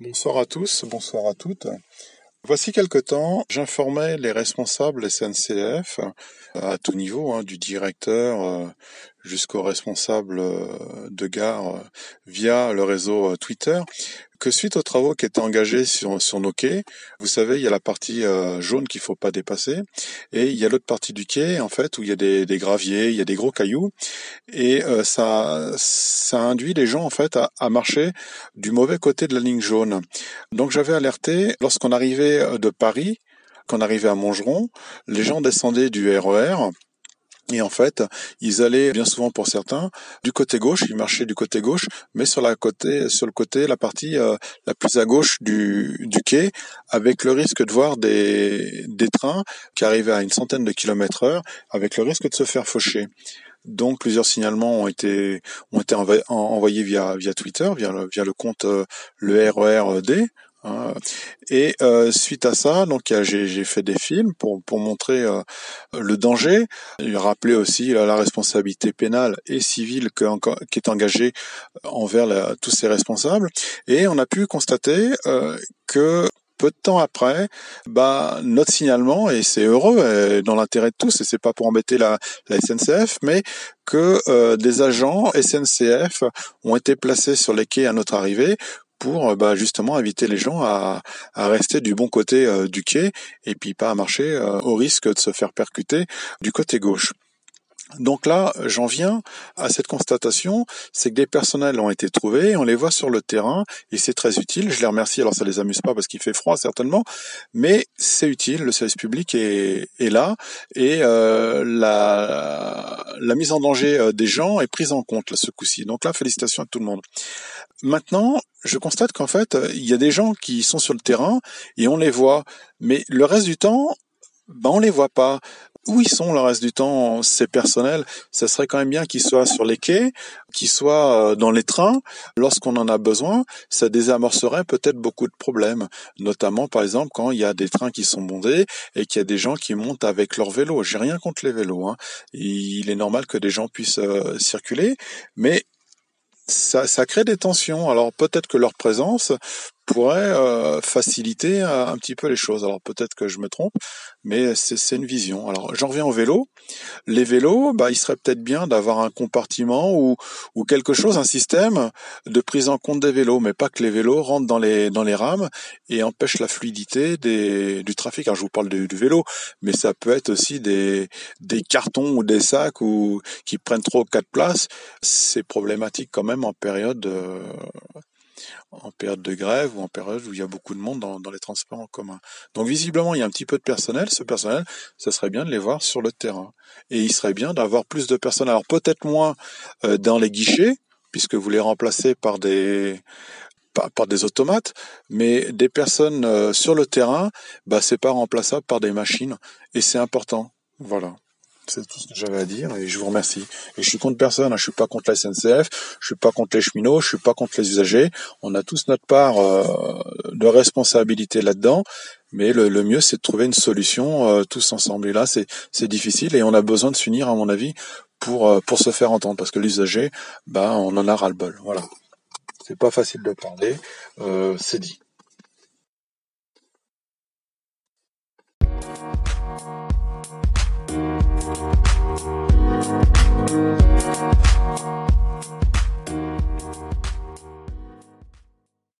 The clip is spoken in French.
Bonsoir à tous, bonsoir à toutes. Voici quelque temps, j'informais les responsables SNCF à tout niveau, hein, du directeur euh, jusqu'au responsable euh, de gare euh, via le réseau Twitter, que suite aux travaux qui étaient engagés sur, sur nos quais, vous savez, il y a la partie jaune qu'il faut pas dépasser, et il y a l'autre partie du quai, en fait, où il y a des, graviers, il y a des gros cailloux, et ça, ça induit les gens, en fait, à, à marcher du mauvais côté de la ligne jaune. Donc j'avais alerté, lorsqu'on arrivait de Paris, qu'on arrivait à Montgeron, les gens descendaient du RER e et en fait, ils allaient bien souvent pour certains du côté gauche, ils marchaient du côté gauche, mais sur la côté, sur le côté, la partie euh, la plus à gauche du, du quai, avec le risque de voir des, des trains qui arrivaient à une centaine de kilomètres heure, avec le risque de se faire faucher. Donc plusieurs signalements ont été ont été envoyés via via Twitter, via le, via le compte euh, le RERD, Et euh, suite à ça, donc j'ai fait des films pour, pour montrer euh, le danger, et rappeler aussi la responsabilité pénale et civile que, qui est engagée envers la, tous ces responsables. Et on a pu constater euh, que peu de temps après, bah notre signalement et c'est heureux dans l'intérêt de tous et c'est pas pour embêter la, la SNCF, mais que euh, des agents SNCF ont été placés sur les quais à notre arrivée pour euh, bah, justement inviter les gens à, rester du bon côté euh, du quai et puis pas à marcher euh, au risque de se faire percuter du côté gauche. Donc là, j'en viens à cette constatation, c'est que des personnels ont été trouvés, on les voit sur le terrain, et c'est très utile. Je les remercie, alors ça les amuse pas parce qu'il fait froid certainement, mais c'est utile, le service public est, là, et la, la mise en danger des gens est prise en compte ce coup-ci. Donc là, félicitations à tout le monde. Maintenant, je constate qu'en fait, il y a des gens qui sont sur le terrain et on les voit, mais le reste du temps, ben on les voit pas. Où ils sont le reste du temps ces personnels Ça serait quand même bien qu'ils soient sur les quais, qu'ils soient euh, dans les trains lorsqu'on en a besoin. Ça désamorcerait peut-être beaucoup de problèmes, notamment par exemple quand il y a des trains qui sont bondés et qu'il y a des gens qui montent avec leur vélo. J'ai rien contre les vélos. Hein. Il est normal que des gens puissent euh, circuler, mais ça, ça crée des tensions. Alors peut-être que leur présence pourrait euh, faciliter euh, un petit peu les choses. Alors peut-être que je me trompe, mais c'est une vision. Alors j'en reviens au vélo. Les vélos, bah, il serait peut-être bien d'avoir un compartiment ou, ou quelque chose, un système de prise en compte des vélos, mais pas que les vélos rentrent dans les dans les rames et empêchent la fluidité des, du trafic. Alors je vous parle du, vélo, mais ça peut être aussi des des cartons ou des sacs ou qui prennent trop quatre places. C'est problématique quand même en période euh, en période de grève ou en période où il y a beaucoup de monde dans, les transports en commun. Donc visiblement, il y a un petit peu de personnel. Ce personnel, ça serait bien de les voir sur le terrain. Et il serait bien d'avoir plus de personnel. Alors peut-être moins euh, dans les guichets, puisque vous les remplacez par des par, des automates, mais des personnes euh, sur le terrain, bah c'est pas remplaçable par des machines et c'est important. Voilà. C'est tout ce que j'avais à dire et je vous remercie. Et je suis contre personne, hein. je suis pas contre la SNCF, je suis pas contre les cheminots, je suis pas contre les usagers. On a tous notre part euh, de responsabilité là-dedans, mais le, mieux c'est de trouver une solution euh, tous ensemble. Et là c'est c'est difficile et on a besoin de s'unir à mon avis pour euh, pour se faire entendre parce que l'usager, bah on en a ras le bol. Voilà. C'est pas facile de parler, c'est dit.